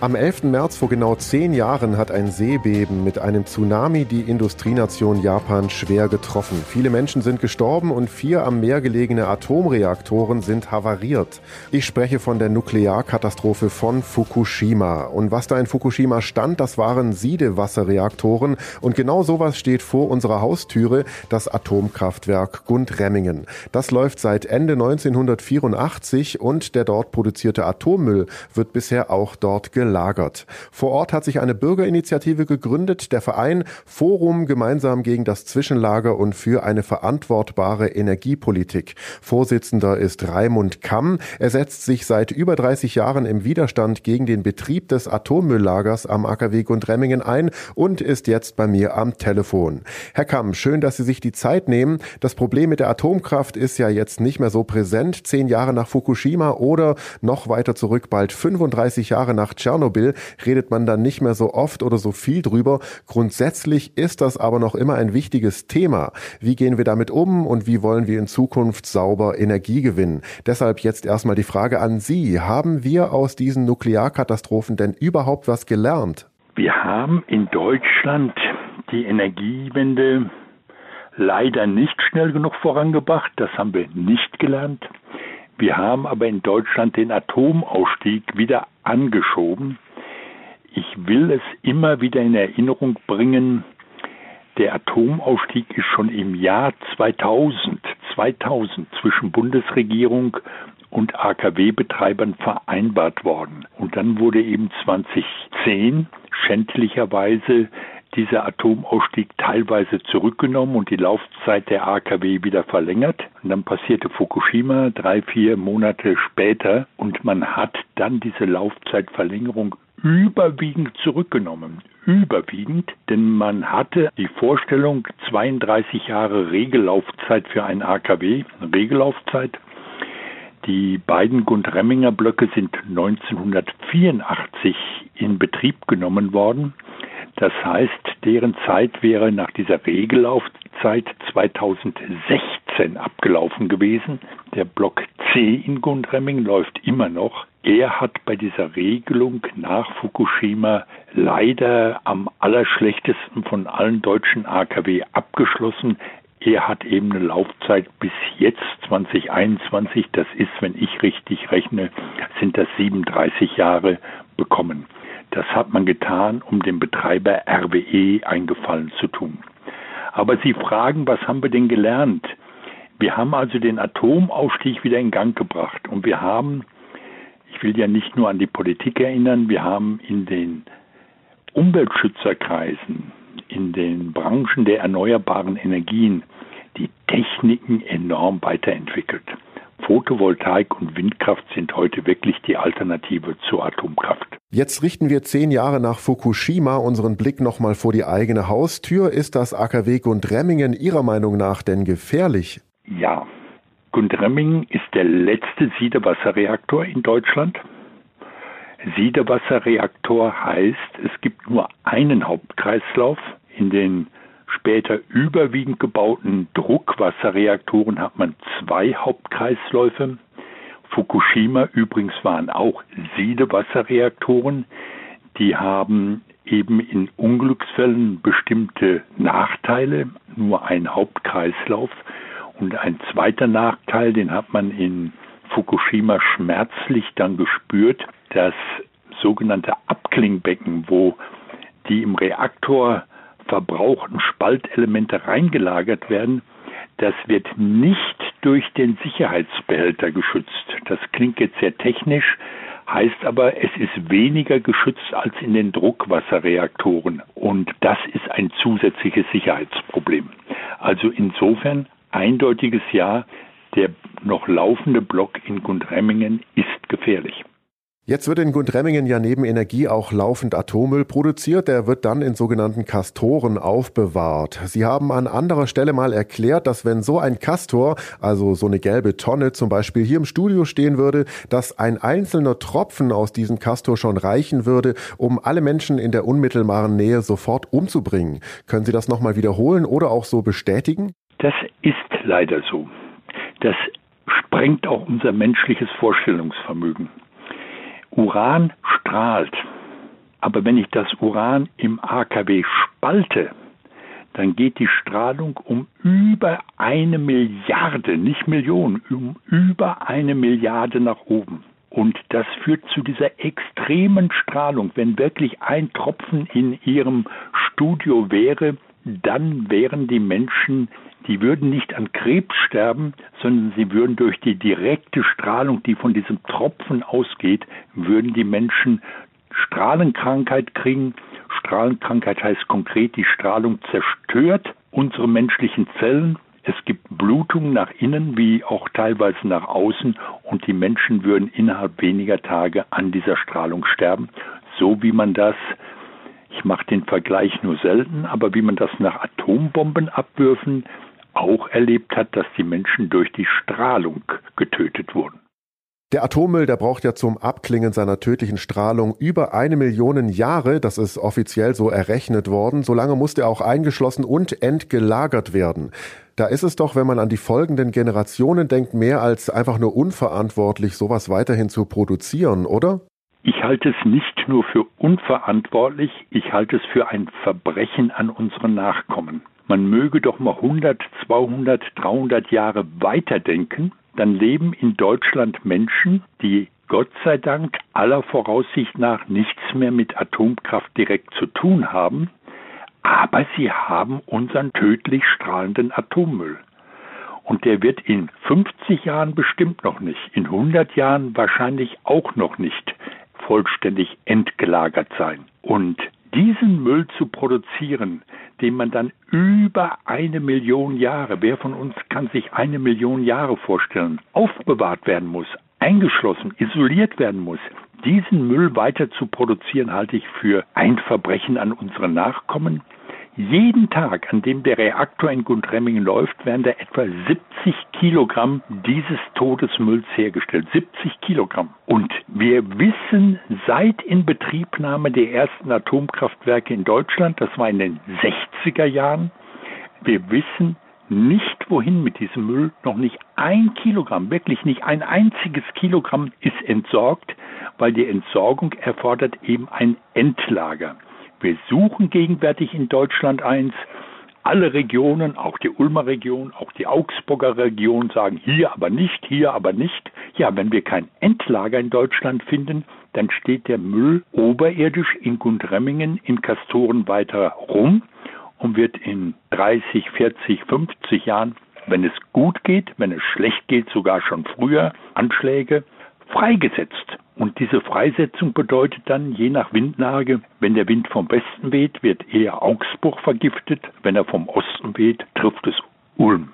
Am 11. März vor genau zehn Jahren hat ein Seebeben mit einem Tsunami die Industrienation Japan schwer getroffen. Viele Menschen sind gestorben und vier am Meer gelegene Atomreaktoren sind havariert. Ich spreche von der Nuklearkatastrophe von Fukushima. Und was da in Fukushima stand, das waren Siedewasserreaktoren. Und genau sowas steht vor unserer Haustüre, das Atomkraftwerk Gundremmingen. Das läuft seit Ende 1984 und der dort produzierte Atommüll wird bisher auch dort gelagert gelagert. Vor Ort hat sich eine Bürgerinitiative gegründet, der Verein Forum gemeinsam gegen das Zwischenlager und für eine verantwortbare Energiepolitik. Vorsitzender ist Raimund Kamm. Er setzt sich seit über 30 Jahren im Widerstand gegen den Betrieb des Atommülllagers am AKW Gundremmingen ein und ist jetzt bei mir am Telefon. Herr Kamm, schön, dass Sie sich die Zeit nehmen. Das Problem mit der Atomkraft ist ja jetzt nicht mehr so präsent. Zehn Jahre nach Fukushima oder noch weiter zurück, bald 35 Jahre nach Tschernobyl. Tschernobyl redet man dann nicht mehr so oft oder so viel drüber. Grundsätzlich ist das aber noch immer ein wichtiges Thema. Wie gehen wir damit um und wie wollen wir in Zukunft sauber Energie gewinnen? Deshalb jetzt erstmal die Frage an Sie. Haben wir aus diesen Nuklearkatastrophen denn überhaupt was gelernt? Wir haben in Deutschland die Energiewende leider nicht schnell genug vorangebracht. Das haben wir nicht gelernt. Wir haben aber in Deutschland den Atomausstieg wieder angeschoben. Ich will es immer wieder in Erinnerung bringen, der Atomausstieg ist schon im Jahr 2000, 2000 zwischen Bundesregierung und AKW-Betreibern vereinbart worden. Und dann wurde eben 2010 schändlicherweise dieser Atomausstieg teilweise zurückgenommen und die Laufzeit der AKW wieder verlängert. Und dann passierte Fukushima drei, vier Monate später und man hat dann diese Laufzeitverlängerung überwiegend zurückgenommen. Überwiegend, denn man hatte die Vorstellung 32 Jahre Regellaufzeit für ein AKW, Regellaufzeit. Die beiden Gundremminger Blöcke sind 1984 in Betrieb genommen worden. Das heißt, deren Zeit wäre nach dieser Regellaufzeit 2016 abgelaufen gewesen. Der Block C in Gundremming läuft immer noch. Er hat bei dieser Regelung nach Fukushima leider am allerschlechtesten von allen deutschen AKW abgeschlossen. Er hat eben eine Laufzeit bis jetzt 2021, das ist, wenn ich richtig rechne, sind das 37 Jahre bekommen. Das hat man getan, um dem Betreiber RWE einen Gefallen zu tun. Aber Sie fragen, was haben wir denn gelernt? Wir haben also den Atomausstieg wieder in Gang gebracht und wir haben, ich will ja nicht nur an die Politik erinnern, wir haben in den Umweltschützerkreisen, in den Branchen der erneuerbaren Energien die Techniken enorm weiterentwickelt. Photovoltaik und Windkraft sind heute wirklich die Alternative zur Atomkraft. Jetzt richten wir zehn Jahre nach Fukushima unseren Blick nochmal vor die eigene Haustür. Ist das AKW Gundremmingen Ihrer Meinung nach denn gefährlich? Ja. Gundremmingen ist der letzte Siedewasserreaktor in Deutschland. Siedewasserreaktor heißt, es gibt nur einen Hauptkreislauf. In den später überwiegend gebauten Druckwasserreaktoren hat man zwei Hauptkreisläufe. Fukushima übrigens waren auch Siedewasserreaktoren. Die haben eben in Unglücksfällen bestimmte Nachteile, nur ein Hauptkreislauf. Und ein zweiter Nachteil, den hat man in Fukushima schmerzlich dann gespürt, das sogenannte Abklingbecken, wo die im Reaktor verbrauchten Spaltelemente reingelagert werden, das wird nicht durch den Sicherheitsbehälter geschützt. Das klingt jetzt sehr technisch, heißt aber, es ist weniger geschützt als in den Druckwasserreaktoren. Und das ist ein zusätzliches Sicherheitsproblem. Also insofern eindeutiges Ja, der noch laufende Block in Gundremmingen ist gefährlich. Jetzt wird in Gundremmingen ja neben Energie auch laufend Atommüll produziert. Der wird dann in sogenannten Kastoren aufbewahrt. Sie haben an anderer Stelle mal erklärt, dass wenn so ein Kastor, also so eine gelbe Tonne zum Beispiel hier im Studio stehen würde, dass ein einzelner Tropfen aus diesem Kastor schon reichen würde, um alle Menschen in der unmittelbaren Nähe sofort umzubringen. Können Sie das nochmal wiederholen oder auch so bestätigen? Das ist leider so. Das sprengt auch unser menschliches Vorstellungsvermögen. Uran strahlt. Aber wenn ich das Uran im AKW spalte, dann geht die Strahlung um über eine Milliarde, nicht Millionen, um über eine Milliarde nach oben. Und das führt zu dieser extremen Strahlung. Wenn wirklich ein Tropfen in ihrem Studio wäre, dann wären die Menschen, die würden nicht an Krebs sterben, sondern sie würden durch die direkte Strahlung, die von diesem Tropfen ausgeht, würden die Menschen Strahlenkrankheit kriegen. Strahlenkrankheit heißt konkret, die Strahlung zerstört unsere menschlichen Zellen es gibt Blutungen nach innen wie auch teilweise nach außen und die Menschen würden innerhalb weniger Tage an dieser Strahlung sterben, so wie man das ich mache den Vergleich nur selten, aber wie man das nach Atombombenabwürfen auch erlebt hat, dass die Menschen durch die Strahlung getötet wurden. Der Atommüll, der braucht ja zum Abklingen seiner tödlichen Strahlung über eine Million Jahre, das ist offiziell so errechnet worden. Solange muss der auch eingeschlossen und entgelagert werden. Da ist es doch, wenn man an die folgenden Generationen denkt, mehr als einfach nur unverantwortlich, sowas weiterhin zu produzieren, oder? Ich halte es nicht nur für unverantwortlich, ich halte es für ein Verbrechen an unsere Nachkommen. Man möge doch mal 100, 200, 300 Jahre weiterdenken dann leben in Deutschland Menschen, die Gott sei Dank aller Voraussicht nach nichts mehr mit Atomkraft direkt zu tun haben, aber sie haben unseren tödlich strahlenden Atommüll. Und der wird in 50 Jahren bestimmt noch nicht, in 100 Jahren wahrscheinlich auch noch nicht vollständig entgelagert sein. Und diesen Müll zu produzieren, den man dann über eine Million Jahre, wer von uns kann sich eine Million Jahre vorstellen, aufbewahrt werden muss, eingeschlossen, isoliert werden muss, diesen Müll weiter zu produzieren, halte ich für ein Verbrechen an unsere Nachkommen, jeden Tag, an dem der Reaktor in Gundremmingen läuft, werden da etwa 70 Kilogramm dieses Todesmülls hergestellt. 70 Kilogramm. Und wir wissen seit Inbetriebnahme der ersten Atomkraftwerke in Deutschland, das war in den 60er Jahren, wir wissen nicht wohin mit diesem Müll, noch nicht ein Kilogramm, wirklich nicht ein einziges Kilogramm ist entsorgt, weil die Entsorgung erfordert eben ein Endlager. Wir suchen gegenwärtig in Deutschland eins. Alle Regionen, auch die Ulmer Region, auch die Augsburger Region sagen hier aber nicht, hier aber nicht. Ja, wenn wir kein Endlager in Deutschland finden, dann steht der Müll oberirdisch in Gundremmingen in Kastoren weiter rum und wird in 30, 40, 50 Jahren, wenn es gut geht, wenn es schlecht geht, sogar schon früher Anschläge freigesetzt. Und diese Freisetzung bedeutet dann, je nach Windlage, wenn der Wind vom Westen weht, wird eher Augsburg vergiftet, wenn er vom Osten weht, trifft es Ulm.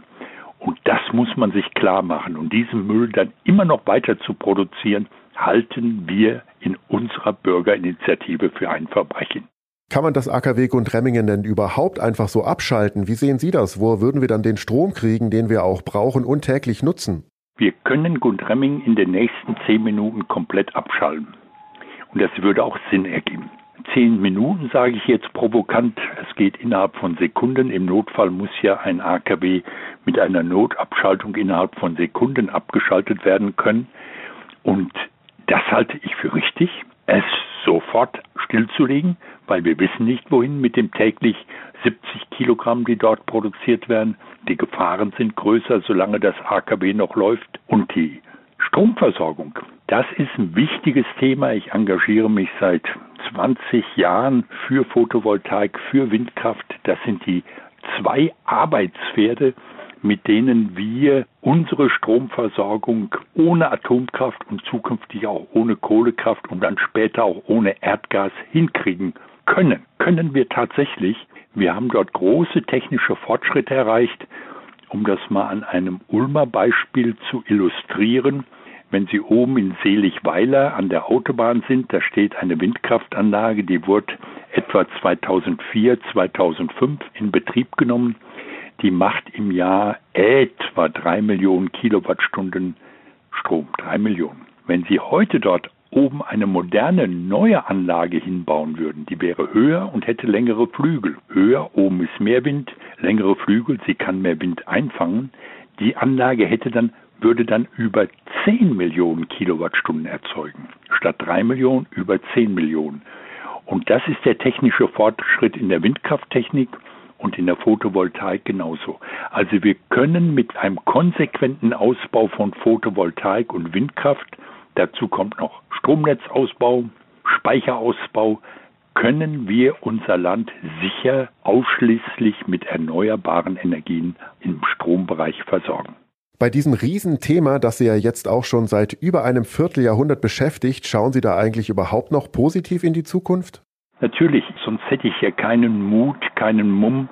Und das muss man sich klar machen. Und diesen Müll dann immer noch weiter zu produzieren, halten wir in unserer Bürgerinitiative für ein Verbrechen. Kann man das AKW Gundremmingen denn überhaupt einfach so abschalten? Wie sehen Sie das? Wo würden wir dann den Strom kriegen, den wir auch brauchen und täglich nutzen? Wir können Gundremming in den nächsten zehn Minuten komplett abschalten. Und das würde auch Sinn ergeben. Zehn Minuten sage ich jetzt provokant. Es geht innerhalb von Sekunden. Im Notfall muss ja ein AKW mit einer Notabschaltung innerhalb von Sekunden abgeschaltet werden können. Und das halte ich für richtig, es sofort stillzulegen, weil wir wissen nicht, wohin mit dem täglich 70 Kilogramm, die dort produziert werden. Die Gefahren sind größer, solange das AKW noch läuft. Und die Stromversorgung, das ist ein wichtiges Thema. Ich engagiere mich seit 20 Jahren für Photovoltaik, für Windkraft. Das sind die zwei Arbeitspferde, mit denen wir unsere Stromversorgung ohne Atomkraft und zukünftig auch ohne Kohlekraft und dann später auch ohne Erdgas hinkriegen können. Können wir tatsächlich. Wir haben dort große technische Fortschritte erreicht. Um das mal an einem Ulmer Beispiel zu illustrieren, wenn Sie oben in Seligweiler an der Autobahn sind, da steht eine Windkraftanlage, die wurde etwa 2004, 2005 in Betrieb genommen. Die macht im Jahr etwa drei Millionen Kilowattstunden Strom. Drei Millionen. Wenn Sie heute dort oben eine moderne neue Anlage hinbauen würden, die wäre höher und hätte längere Flügel. Höher, oben ist mehr Wind, längere Flügel, sie kann mehr Wind einfangen. Die Anlage hätte dann, würde dann über 10 Millionen Kilowattstunden erzeugen. Statt 3 Millionen über 10 Millionen. Und das ist der technische Fortschritt in der Windkrafttechnik und in der Photovoltaik genauso. Also wir können mit einem konsequenten Ausbau von Photovoltaik und Windkraft, dazu kommt noch Stromnetzausbau, Speicherausbau, können wir unser Land sicher ausschließlich mit erneuerbaren Energien im Strombereich versorgen. Bei diesem Riesenthema, das Sie ja jetzt auch schon seit über einem Vierteljahrhundert beschäftigt, schauen Sie da eigentlich überhaupt noch positiv in die Zukunft? Natürlich, sonst hätte ich ja keinen Mut, keinen Mumm,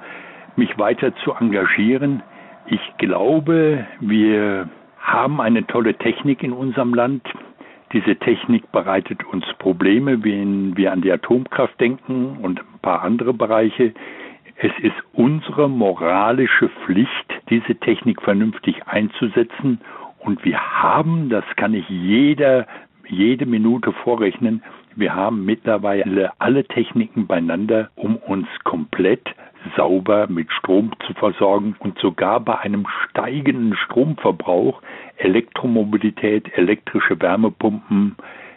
mich weiter zu engagieren. Ich glaube, wir haben eine tolle Technik in unserem Land. Diese Technik bereitet uns Probleme, wenn wir an die Atomkraft denken und ein paar andere Bereiche. Es ist unsere moralische Pflicht, diese Technik vernünftig einzusetzen. Und wir haben, das kann ich jeder, jede Minute vorrechnen, wir haben mittlerweile alle Techniken beieinander, um uns komplett sauber mit Strom zu versorgen und sogar bei einem steigenden Stromverbrauch Elektromobilität, elektrische Wärmepumpen,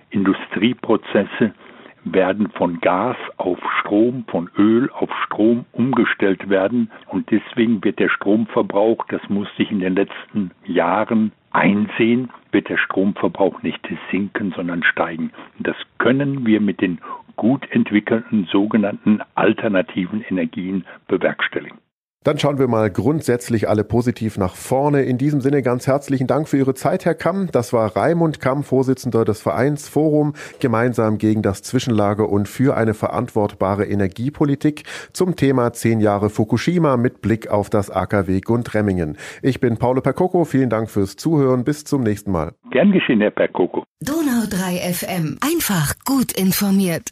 Industrieprozesse werden von Gas auf Strom, von Öl auf Strom umgestellt werden. Und deswegen wird der Stromverbrauch, das musste ich in den letzten Jahren einsehen, wird der Stromverbrauch nicht sinken, sondern steigen. Das können wir mit den gut entwickelten sogenannten alternativen Energien bewerkstelligen. Dann schauen wir mal grundsätzlich alle positiv nach vorne. In diesem Sinne ganz herzlichen Dank für Ihre Zeit, Herr Kamm. Das war Raimund Kamm, Vorsitzender des Vereins Forum, gemeinsam gegen das Zwischenlager und für eine verantwortbare Energiepolitik zum Thema zehn Jahre Fukushima mit Blick auf das AKW Gundremmingen. Ich bin Paulo Percoco. Vielen Dank fürs Zuhören. Bis zum nächsten Mal. Gern geschehen, Herr Percoco. Donau 3 FM. Einfach gut informiert.